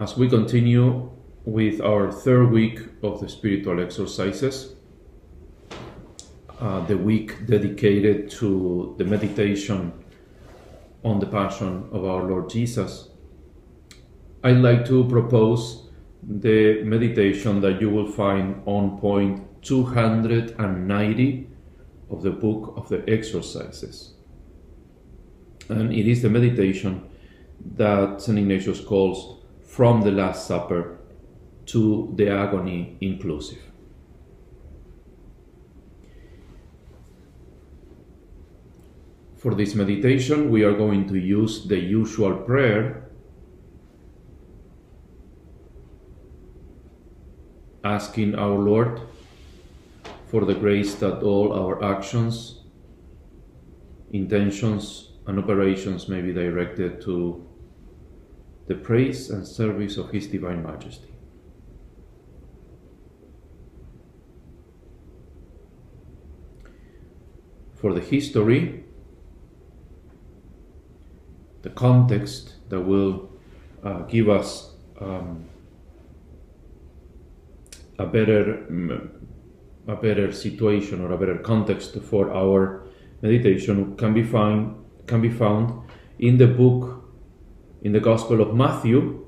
As we continue with our third week of the spiritual exercises, uh, the week dedicated to the meditation on the Passion of our Lord Jesus, I'd like to propose the meditation that you will find on point 290 of the book of the exercises. And it is the meditation that St. Ignatius calls from the Last Supper to the agony inclusive. For this meditation, we are going to use the usual prayer asking our Lord for the grace that all our actions, intentions, and operations may be directed to the praise and service of His Divine Majesty. For the history, the context that will uh, give us um, a better a better situation or a better context for our meditation can be found can be found in the book in the Gospel of Matthew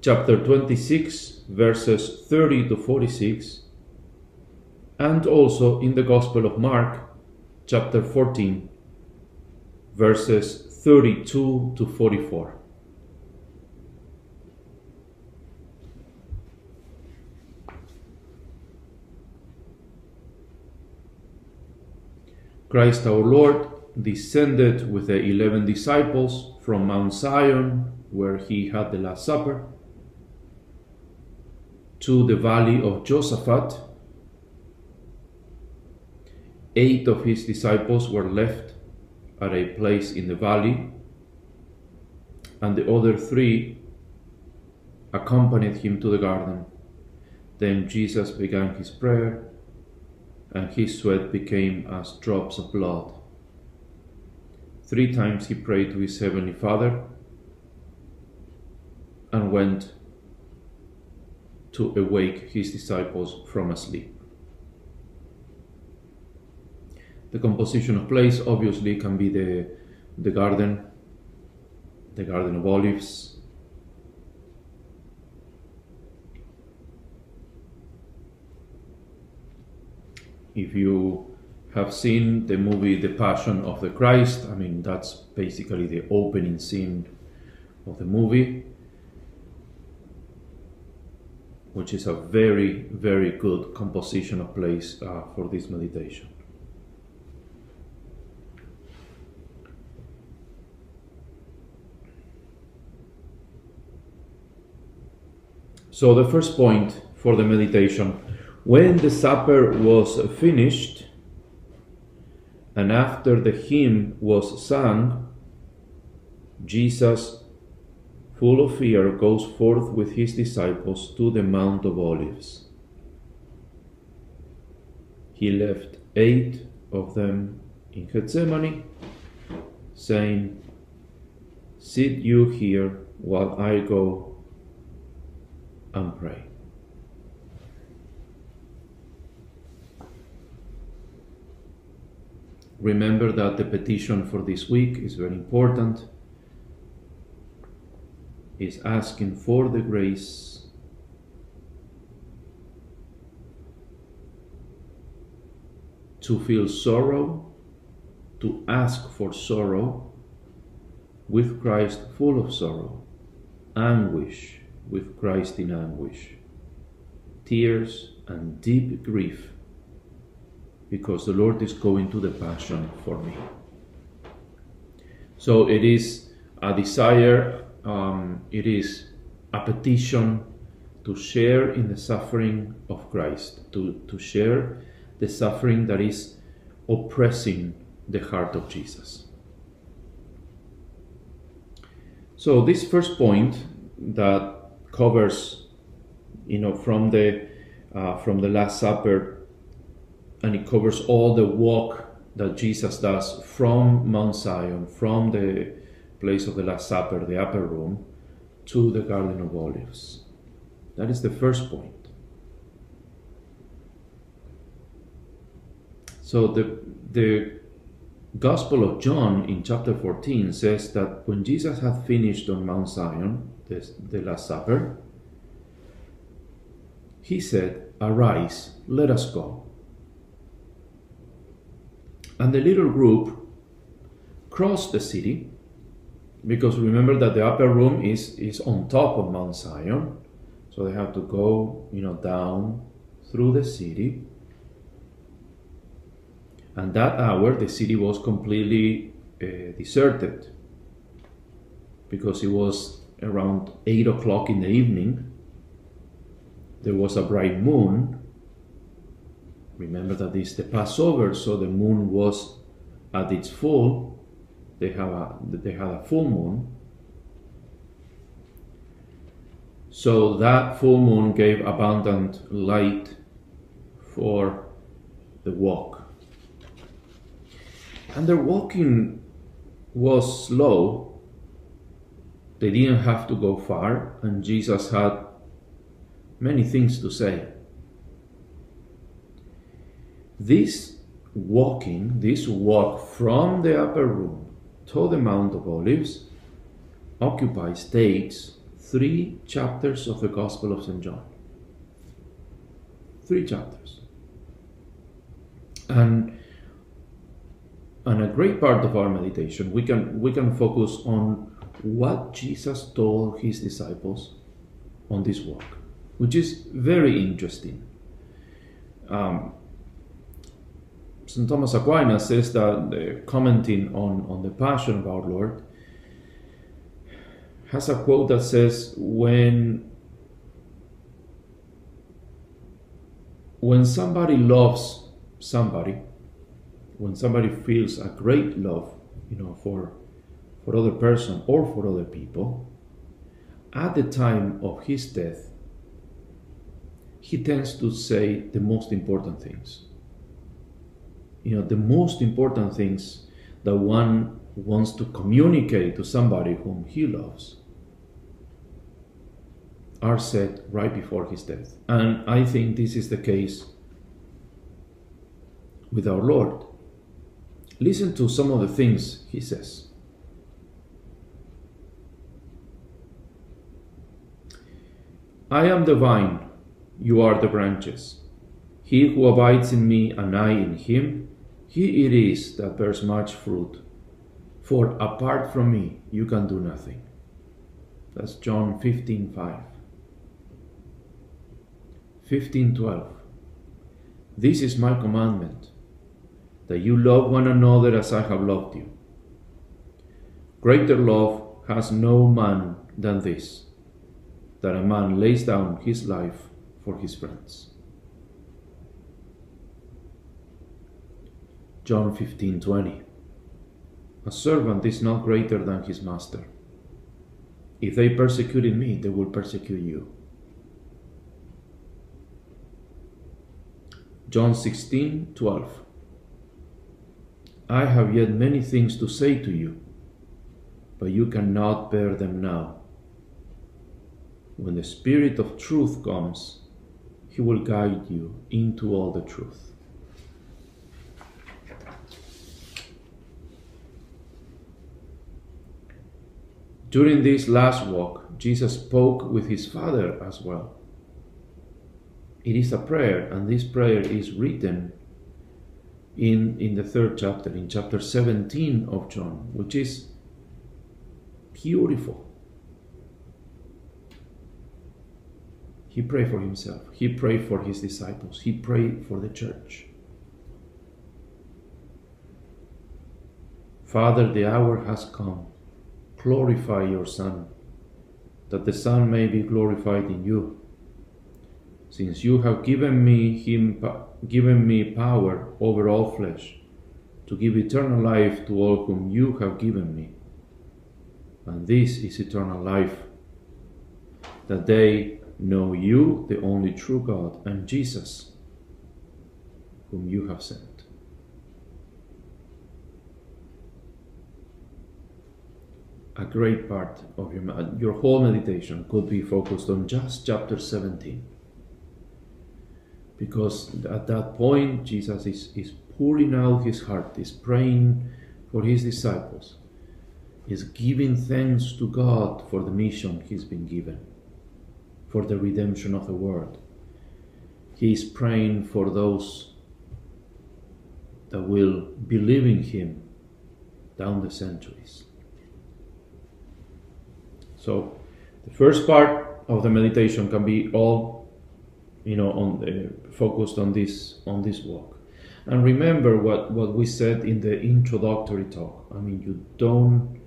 chapter 26 verses 30 to 46 and also in the Gospel of Mark chapter 14 verses 32 to 44 Christ our Lord descended with the eleven disciples from Mount Zion, where he had the Last Supper, to the valley of Josaphat. Eight of his disciples were left at a place in the valley, and the other three accompanied him to the garden. Then Jesus began his prayer and his sweat became as drops of blood. Three times he prayed to his heavenly Father and went to awake his disciples from asleep. The composition of place obviously can be the, the garden, the Garden of Olives, if you have seen the movie The Passion of the Christ, I mean, that's basically the opening scene of the movie, which is a very, very good composition of place uh, for this meditation. So, the first point for the meditation when the supper was finished, and after the hymn was sung, Jesus, full of fear, goes forth with his disciples to the Mount of Olives. He left eight of them in Gethsemane, saying, Sit you here while I go and pray. Remember that the petition for this week is very important. Is asking for the grace to feel sorrow, to ask for sorrow with Christ full of sorrow, anguish with Christ in anguish, tears and deep grief because the Lord is going to the passion for me. So it is a desire um, it is a petition to share in the suffering of Christ, to, to share the suffering that is oppressing the heart of Jesus. So this first point that covers, you know, from the uh, from the Last Supper, and it covers all the walk that Jesus does from Mount Zion, from the place of the Last Supper, the upper room, to the Garden of Olives. That is the first point. So the the Gospel of John in chapter 14 says that when Jesus had finished on Mount Zion, the, the Last Supper, he said, Arise, let us go. And the little group crossed the city because remember that the upper room is, is on top of Mount Zion. So they have to go, you know, down through the city. And that hour, the city was completely uh, deserted because it was around 8 o'clock in the evening. There was a bright moon. Remember that it's the Passover, so the moon was at its full. They have a they had a full moon. So that full moon gave abundant light for the walk. And their walking was slow. They didn't have to go far, and Jesus had many things to say. This walking, this walk from the upper room to the Mount of Olives occupies, takes three chapters of the Gospel of St. John. Three chapters. And and a great part of our meditation we can we can focus on what Jesus told his disciples on this walk, which is very interesting. Um, St. Thomas Aquinas says that uh, commenting on, on the Passion of our Lord has a quote that says, "When when somebody loves somebody, when somebody feels a great love, you know, for for other person or for other people, at the time of his death, he tends to say the most important things. You know, the most important things that one wants to communicate to somebody whom he loves are said right before his death. And I think this is the case with our Lord. Listen to some of the things he says. I am the vine, you are the branches. He who abides in me and I in him, he it is that bears much fruit. For apart from me, you can do nothing. That's John 15 5. 15 12. This is my commandment, that you love one another as I have loved you. Greater love has no man than this that a man lays down his life for his friends. John 15:20 A servant is not greater than his master. If they persecuted me, they will persecute you. John 16:12 I have yet many things to say to you, but you cannot bear them now. When the Spirit of truth comes, He will guide you into all the truth. During this last walk, Jesus spoke with His Father as well. It is a prayer, and this prayer is written in, in the third chapter, in chapter 17 of John, which is beautiful. He prayed for himself. He prayed for his disciples. He prayed for the church. Father, the hour has come. Glorify your Son, that the Son may be glorified in you. Since you have given me him given me power over all flesh, to give eternal life to all whom you have given me. And this is eternal life, that they know you, the only true God, and Jesus, whom you have sent. A great part of your your whole meditation could be focused on just chapter 17 because at that point jesus is, is pouring out his heart is praying for his disciples is giving thanks to god for the mission he's been given for the redemption of the world. He is praying for those that will believe in him down the centuries so the first part of the meditation can be all, you know, on the, focused on this on this walk. And remember what, what we said in the introductory talk. I mean, you don't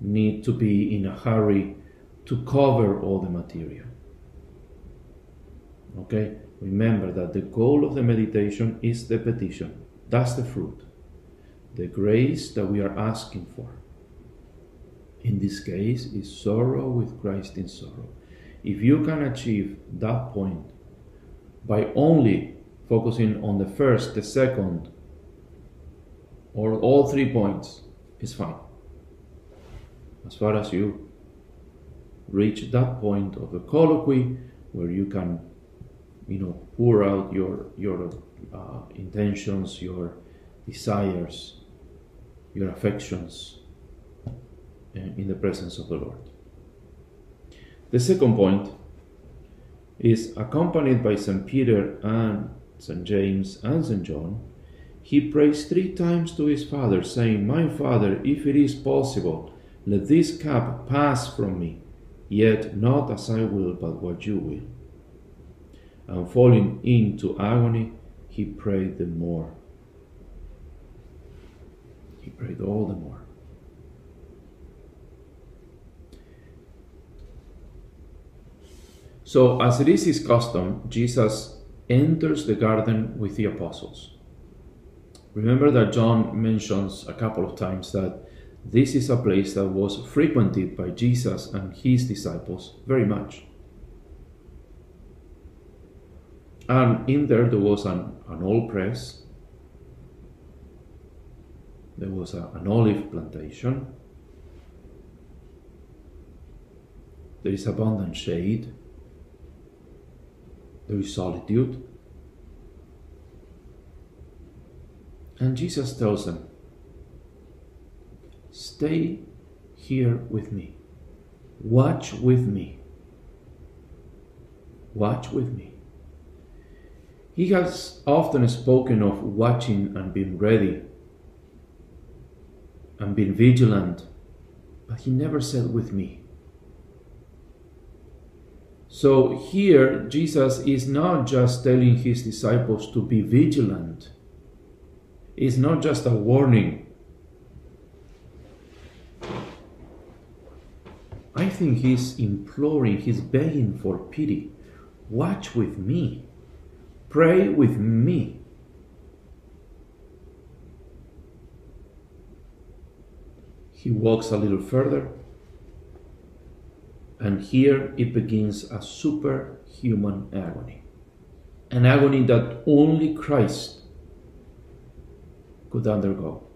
need to be in a hurry to cover all the material. Okay? Remember that the goal of the meditation is the petition. That's the fruit. The grace that we are asking for in this case is sorrow with Christ in sorrow. If you can achieve that point by only focusing on the first, the second, or all three points, is fine. As far as you reach that point of the colloquy where you can, you know, pour out your your uh, intentions, your desires, your affections Eh, in the presence of the Lord. The second point is accompanied by St. Peter and St. James and St. John. He prays three times to his Father, saying, My Father, if it is possible, let this cup pass from me, yet not as I will, but what you will. And falling into agony, he prayed the more. He prayed all the more. So, as it is his custom, Jesus enters the garden with the apostles. Remember that John mentions a couple of times that this is a place that was frequented by Jesus and his disciples very much. And in there, there was an, an old press, there was a, an olive plantation, there is abundant shade, there is solitude. And Jesus tells them, Stay here with me. Watch with me. Watch with me. He has often spoken of watching and being ready and being vigilant, but he never said with me. So here, Jesus is not just telling his disciples to be vigilant, it's not just a warning. I think he's imploring, he's begging for pity. Watch with me, pray with me. He walks a little further and here it begins a superhuman agony. An agony that only Christ could undergo.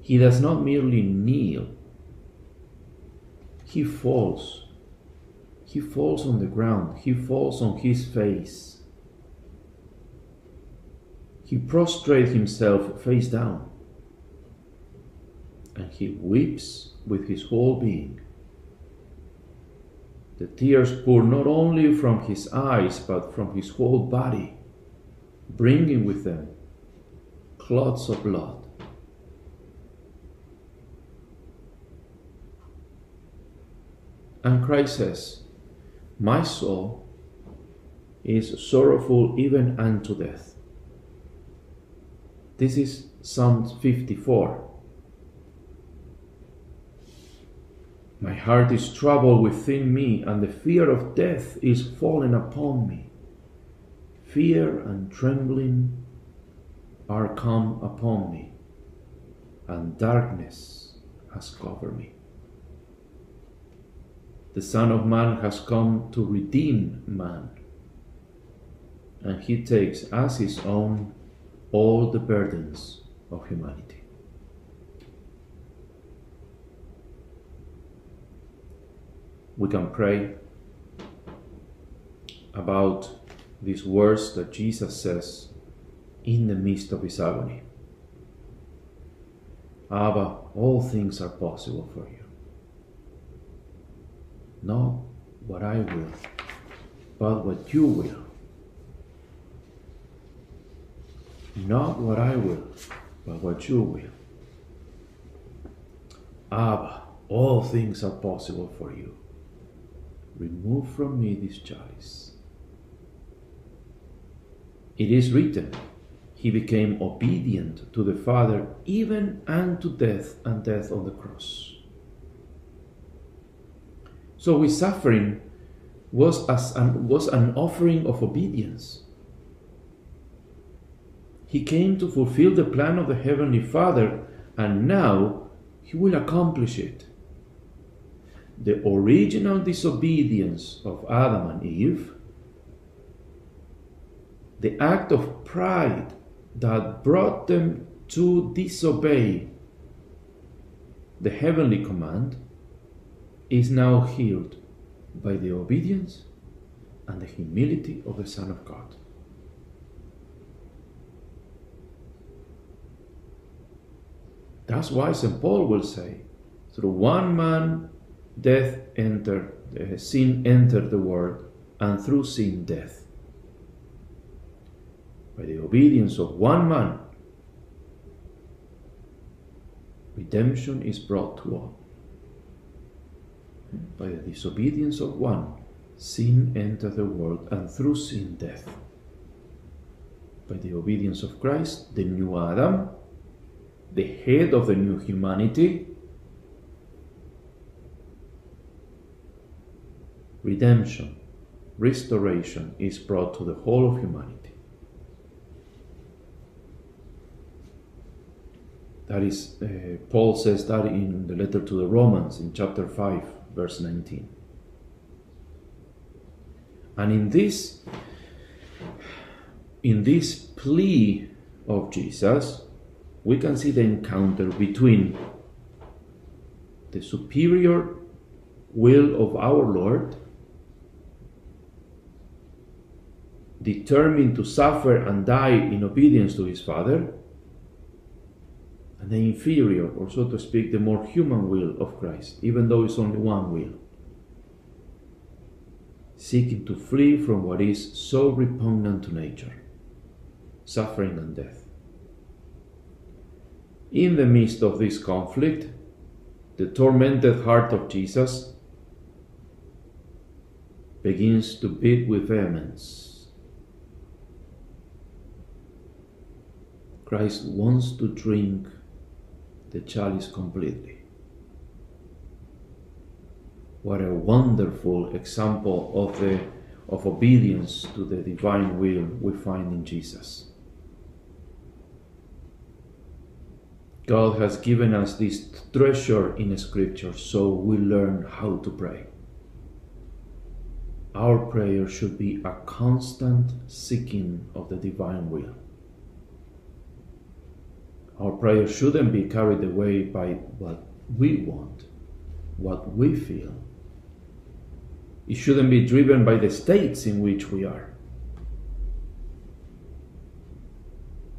He does not merely kneel, he falls. He falls on the ground, he falls on his face. He prostrates himself face down and he weeps with his whole being. The tears pour not only from his eyes but from his whole body, bringing with them clots of blood. And Christ says, My soul is sorrowful even unto death. This is Psalm 54. My heart is troubled within me, and the fear of death is fallen upon me. Fear and trembling are come upon me, and darkness has covered me. The Son of Man has come to redeem man, and he takes as his own all the burdens of humanity. We can pray about these words that Jesus says in the midst of his agony. Abba, all things are possible for you. Not what I will, but what you will. Not what I will, but what you will. Abba, all things are possible for you. Remove from me this chalice. It is written, He became obedient to the Father even unto death and death on the cross. So his suffering was, as an, was an offering of obedience. He came to fulfill the plan of the Heavenly Father, and now he will accomplish it. The original disobedience of Adam and Eve, the act of pride that brought them to disobey the heavenly command, is now healed by the obedience and the humility of the Son of God. That's why St. Paul will say, through one man death entered, uh, sin entered the world, and through sin death. By the obedience of one man, redemption is brought to all. By the disobedience of one, sin entered the world, and through sin death. By the obedience of Christ, the new Adam, the head of the new humanity, redemption, restoration is brought to the whole of humanity. That is, uh, Paul says that in the letter to the Romans in chapter 5, verse 19. And in this, in this plea of Jesus, we can see the encounter between the superior will of our Lord, determined to suffer and die in obedience to his Father, and the inferior, or so to speak, the more human will of Christ, even though it's only one will, seeking to flee from what is so repugnant to nature suffering and death. In the midst of this conflict, the tormented heart of Jesus begins to beat with vehemence. Christ wants to drink the chalice completely. What a wonderful example of the of obedience to the divine will we find in Jesus. God has given us this treasure in Scripture so we learn how to pray. Our prayer should be a constant seeking of the divine will. Our prayer shouldn't be carried away by what we want, what we feel. It shouldn't be driven by the states in which we are.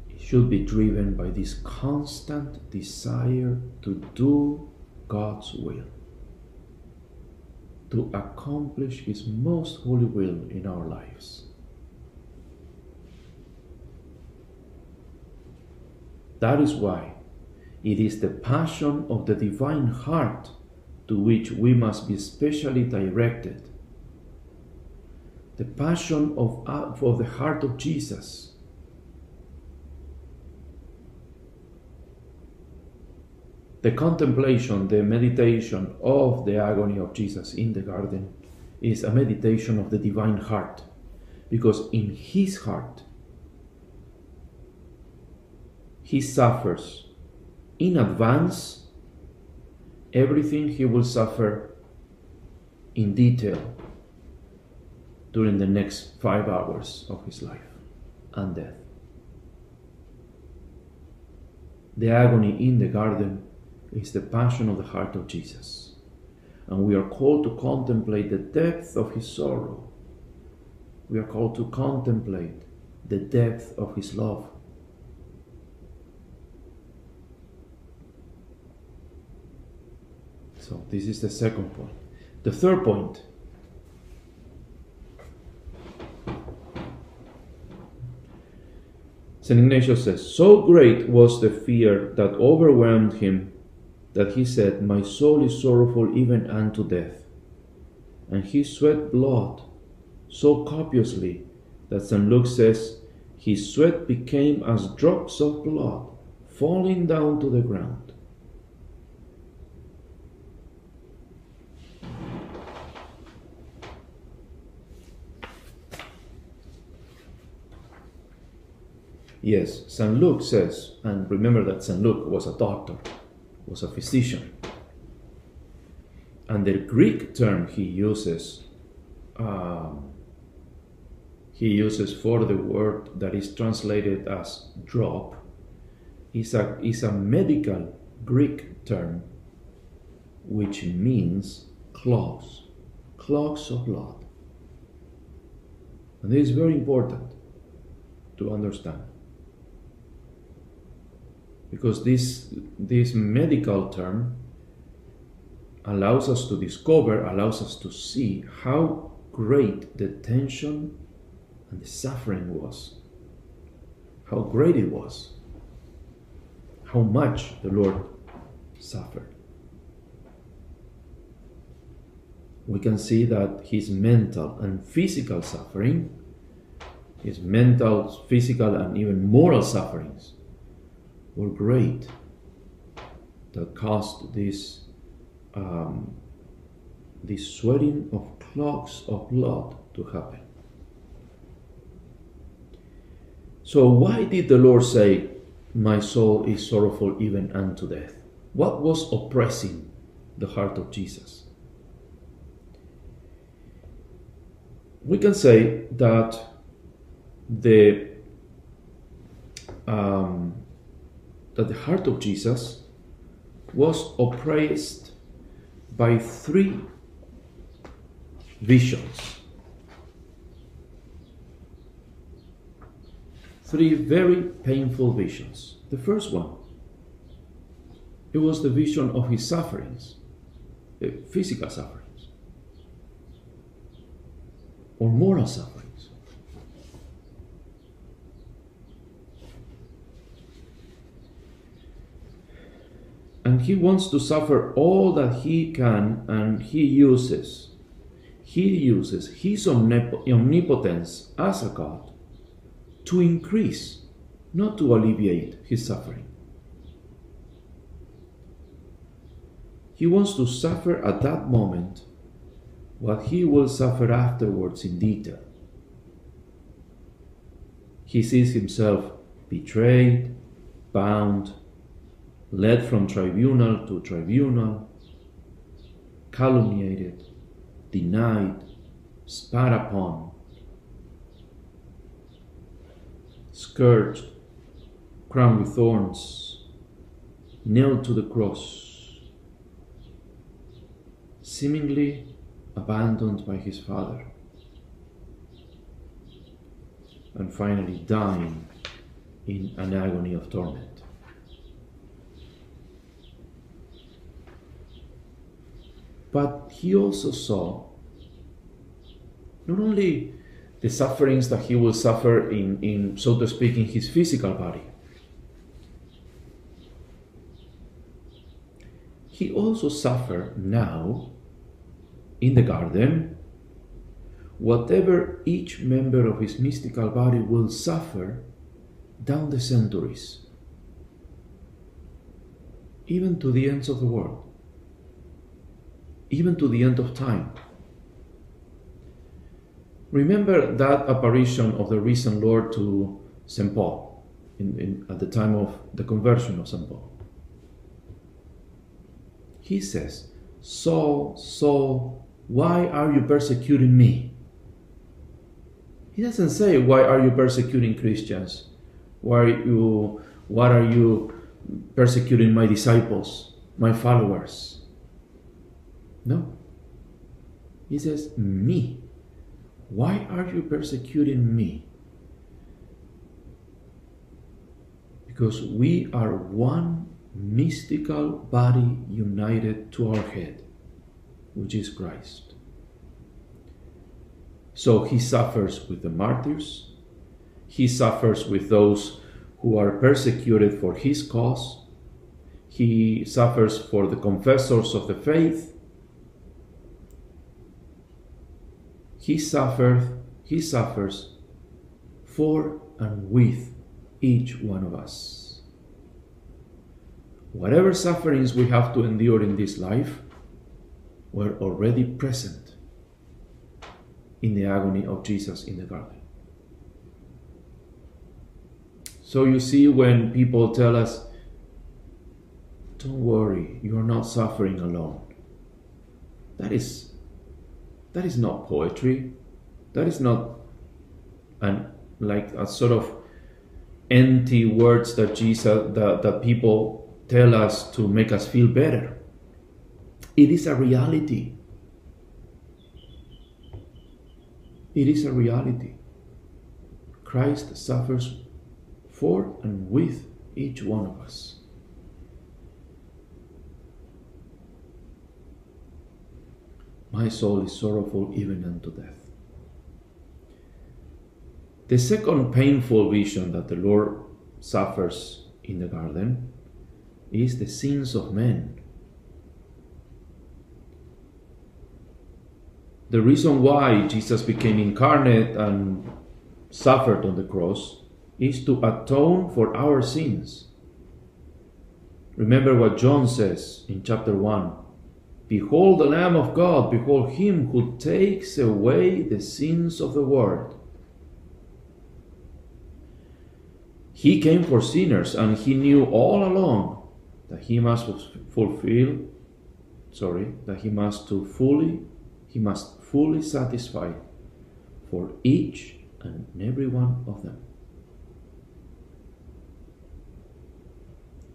It should be driven by this constant desire to do God's will, to accomplish His most holy will in our lives. That is why it is the passion of the divine heart to which we must be specially directed. The passion of, uh, of the heart of Jesus the contemplation, the meditation of the agony of Jesus in the garden is a meditation of the divine heart. Because in his heart, he suffers in advance everything he will suffer in detail during the next five hours of his life and death. The agony in the garden is the passion of the heart of Jesus. And we are called to contemplate the depth of his sorrow. We are called to contemplate the depth of his love. So, this is the second point. The third point St. Ignatius says, So great was the fear that overwhelmed him that he said, My soul is sorrowful even unto death. And he sweat blood so copiously that St. Luke says, His sweat became as drops of blood falling down to the ground. Yes, St. Luke says, and remember that St. Luke was a doctor, was a physician. And the Greek term he uses, um, he uses for the word that is translated as drop, is a, is a medical Greek term which means clots, clots of blood. And this is very important to understand because this this medical term allows us to discover allows us to see how great the tension and the suffering was. How great it was. How much the lord suffered. We can see that his mental and physical suffering his mental physical and even moral sufferings were great that caused this um, this sweating of clots of blood to happen. So why did the Lord say, "My soul is sorrowful even unto death"? What was oppressing the heart of Jesus? We can say that the um, that the heart of Jesus was oppressed by three visions. Three very painful visions. The first one, it was the vision of his sufferings, physical sufferings, or moral sufferings. And he wants to suffer all that he can and he uses. He uses his omnip- omnipotence as a god to increase not to alleviate his suffering. He wants to suffer at that moment what he will suffer afterwards in detail. He sees himself betrayed bound led from tribunal to tribunal, calumniated, denied, spat upon, scourged, crowned with thorns, nailed to the cross, seemingly abandoned by his father, and finally dying in an agony of torment. But he also saw not only the sufferings that he will suffer in, in so to speak, in his physical body, he also suffered now in the garden whatever each member of his mystical body will suffer down the centuries even to the ends of the world, even to the end of time. Remember that apparition of the risen Lord to St. Paul in, in, at the time of the conversion of St. Paul. He says, Saul, Saul, why are you persecuting me? He doesn't say, Why are you persecuting Christians? Why are you, what are you persecuting my disciples, my followers? No. He says, Me. Why are you persecuting me? Because we are one mystical body united to our head, which is Christ. So he suffers with the martyrs, he suffers with those who are persecuted for his cause, he suffers for the confessors of the faith, he suffered, he suffers for and with each one of us. Whatever sufferings we have to endure in this life were already present in the agony of Jesus in the garden. So you see, when people tell us, don't worry, you are not suffering alone. That is that is not poetry. That is not an like a sort of empty words that Jesus that, that people tell us to make us feel better. It is a reality. It is a reality. Christ suffers for and with each one of us. My soul is sorrowful even unto death. The second painful vision that the Lord suffers in the garden is the sins of men. The reason why Jesus became incarnate and suffered on the cross is to atone for our sins. Remember what John says in chapter 1 Behold the Lamb of God, behold him who takes away the sins of the world. He came for sinners, and he knew all along that he must fulfill, sorry, that he must to fully, he must fully satisfy for each and every one of them.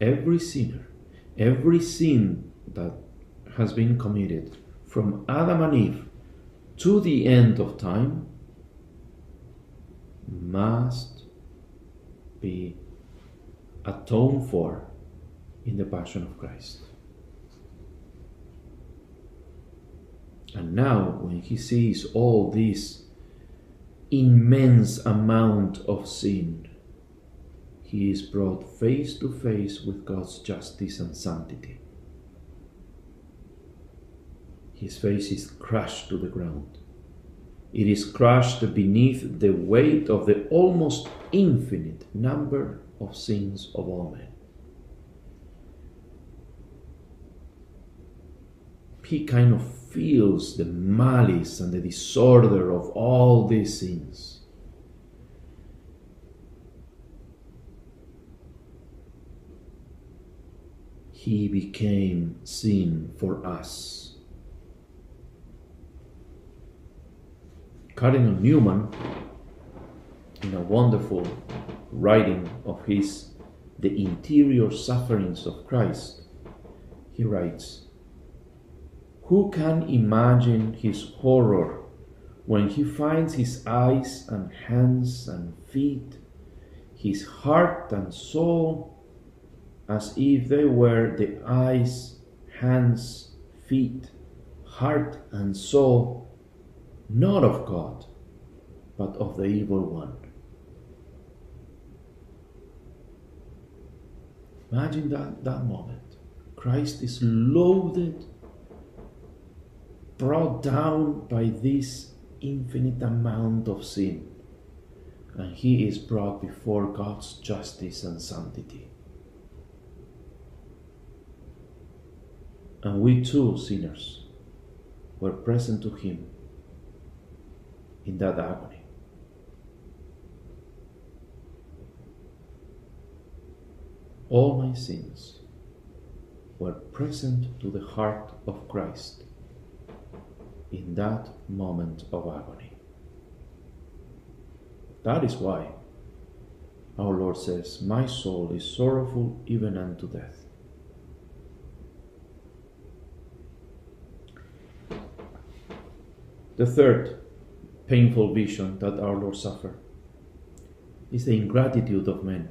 Every sinner, every sin that has been committed from Adam and Eve to the end of time must be atoned for in the Passion of Christ. And now, when he sees all this immense amount of sin, he is brought face to face with God's justice and sanctity. His face is crushed to the ground. It is crushed beneath the weight of the almost infinite number of sins of all men. He kind of feels the malice and the disorder of all these sins. He became sin for us. Cardinal Newman, in a wonderful writing of his The Interior Sufferings of Christ, he writes Who can imagine his horror when he finds his eyes and hands and feet, his heart and soul, as if they were the eyes, hands, feet, heart, and soul not of God, but of the evil one. Imagine that, that moment. Christ is loaded, brought down by this infinite amount of sin, and he is brought before God's justice and sanctity. And we too, sinners, were present to him in that agony. All my sins were present to the heart of Christ in that moment of agony. That is why our Lord says, My soul is sorrowful even unto death. The third painful vision that our Lord suffered is the ingratitude of men.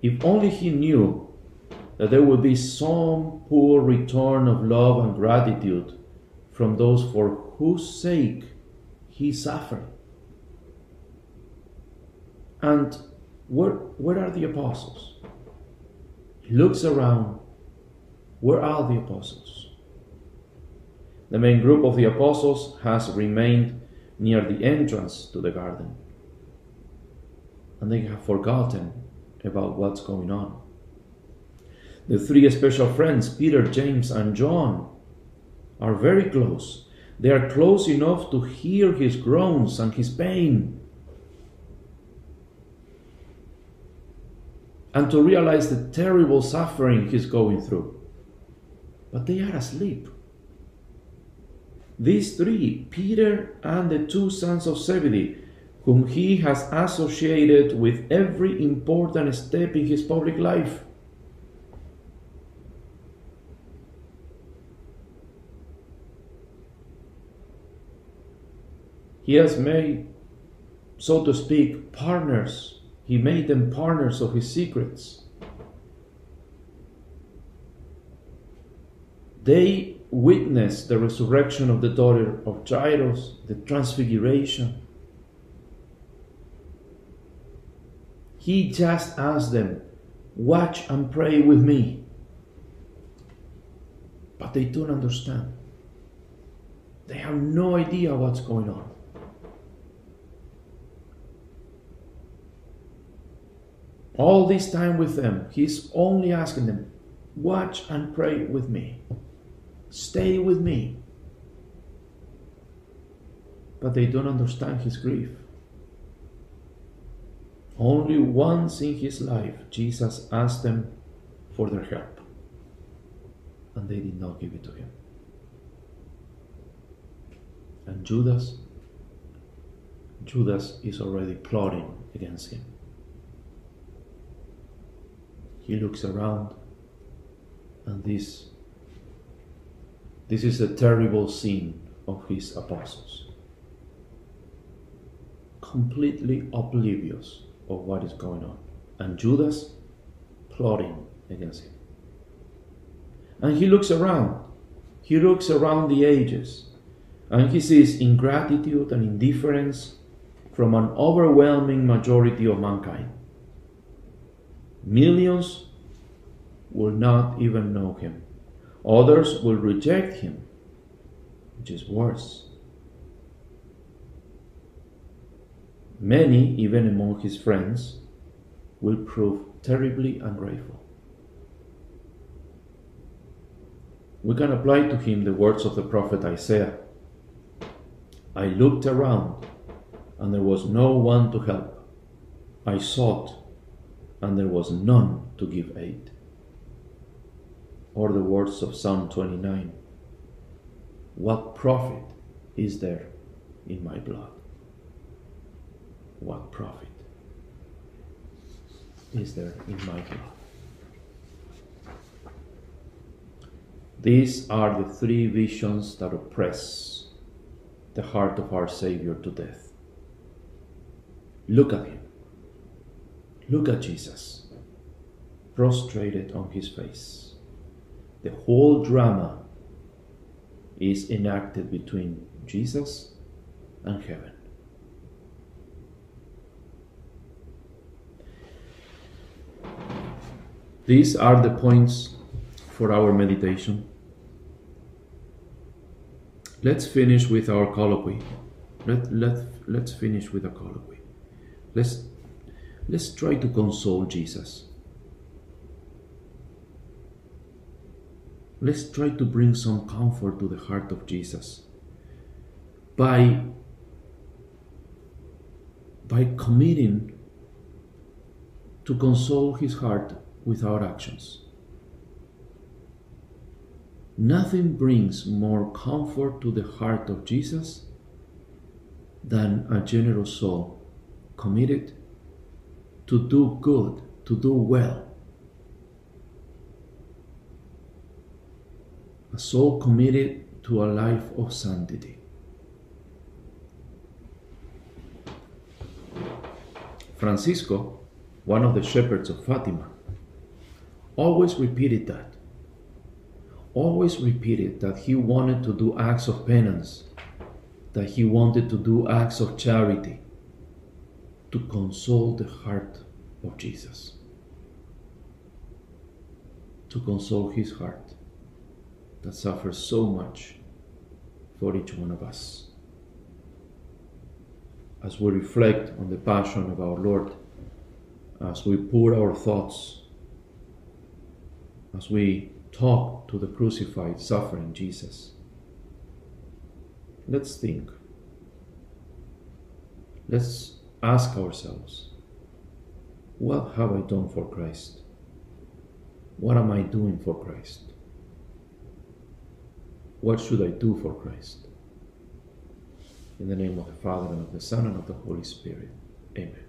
If only he knew that there would be some poor return of love and gratitude from those for whose sake he suffered. And where, where are the apostles? He looks around. Where are the apostles? The main group of the apostles has remained near the entrance to the garden. And they have forgotten about what's going on. The three special friends, Peter, James, and John, are very close. They are close enough to hear his groans and his pain. And to realize the terrible suffering he's going through. But they are asleep. These three, Peter and the two sons of Zebedee, whom he has associated with every important step in his public life, He has made, so to speak, partners. He made them partners of his secrets. They witnessed the resurrection of the daughter of Jairus, the transfiguration. He just asked them, Watch and pray with me. But they don't understand. They have no idea what's going on. all this time with them, he's only asking them, watch and pray with me. Stay with me. But they don't understand his grief. Only once in his life, Jesus asked them for their help. And they did not give it to him. And Judas, Judas is already plotting against him. He looks around, and this, this is a terrible scene of his apostles. Completely oblivious of what is going on. And Judas plotting against him. And he looks around. He looks around the ages and he sees ingratitude and indifference from an overwhelming majority of mankind. Millions will not even know him. Others will reject him, which is worse. Many, even among his friends, will prove terribly ungrateful. We can apply to him the words of the prophet Isaiah I looked around, and there was no one to help. I sought, and there was none to give aid. Or the words of Psalm 29 What profit is there in my blood? What profit is there in my blood? These are the three visions that oppress the heart of our Savior to death. Look at him. Look at Jesus, prostrated on his face. The whole drama is enacted between Jesus and heaven. These are the points for our meditation. Let's finish with our colloquy. Let, let, let's finish with a colloquy. Let's Let's try to console Jesus. Let's try to bring some comfort to the heart of Jesus by by committing to console his heart with our actions. Nothing brings more comfort to the heart of Jesus than a generous soul committed to do good, to do well. A soul committed to a life of sanctity. Francisco, one of the shepherds of Fatima, always repeated that. Always repeated that he wanted to do acts of penance, that he wanted to do acts of charity to console the heart of Jesus, to console his heart that suffers so much for each one of us. As we reflect on the passion of our Lord, as we pour our thoughts, as we talk to the crucified, suffering Jesus, let's think. Let's ask ourselves what have I done for Christ? What am I doing for Christ? What should I do for Christ? In the name of the Father, and of the Son, and of the Holy Spirit. Amen.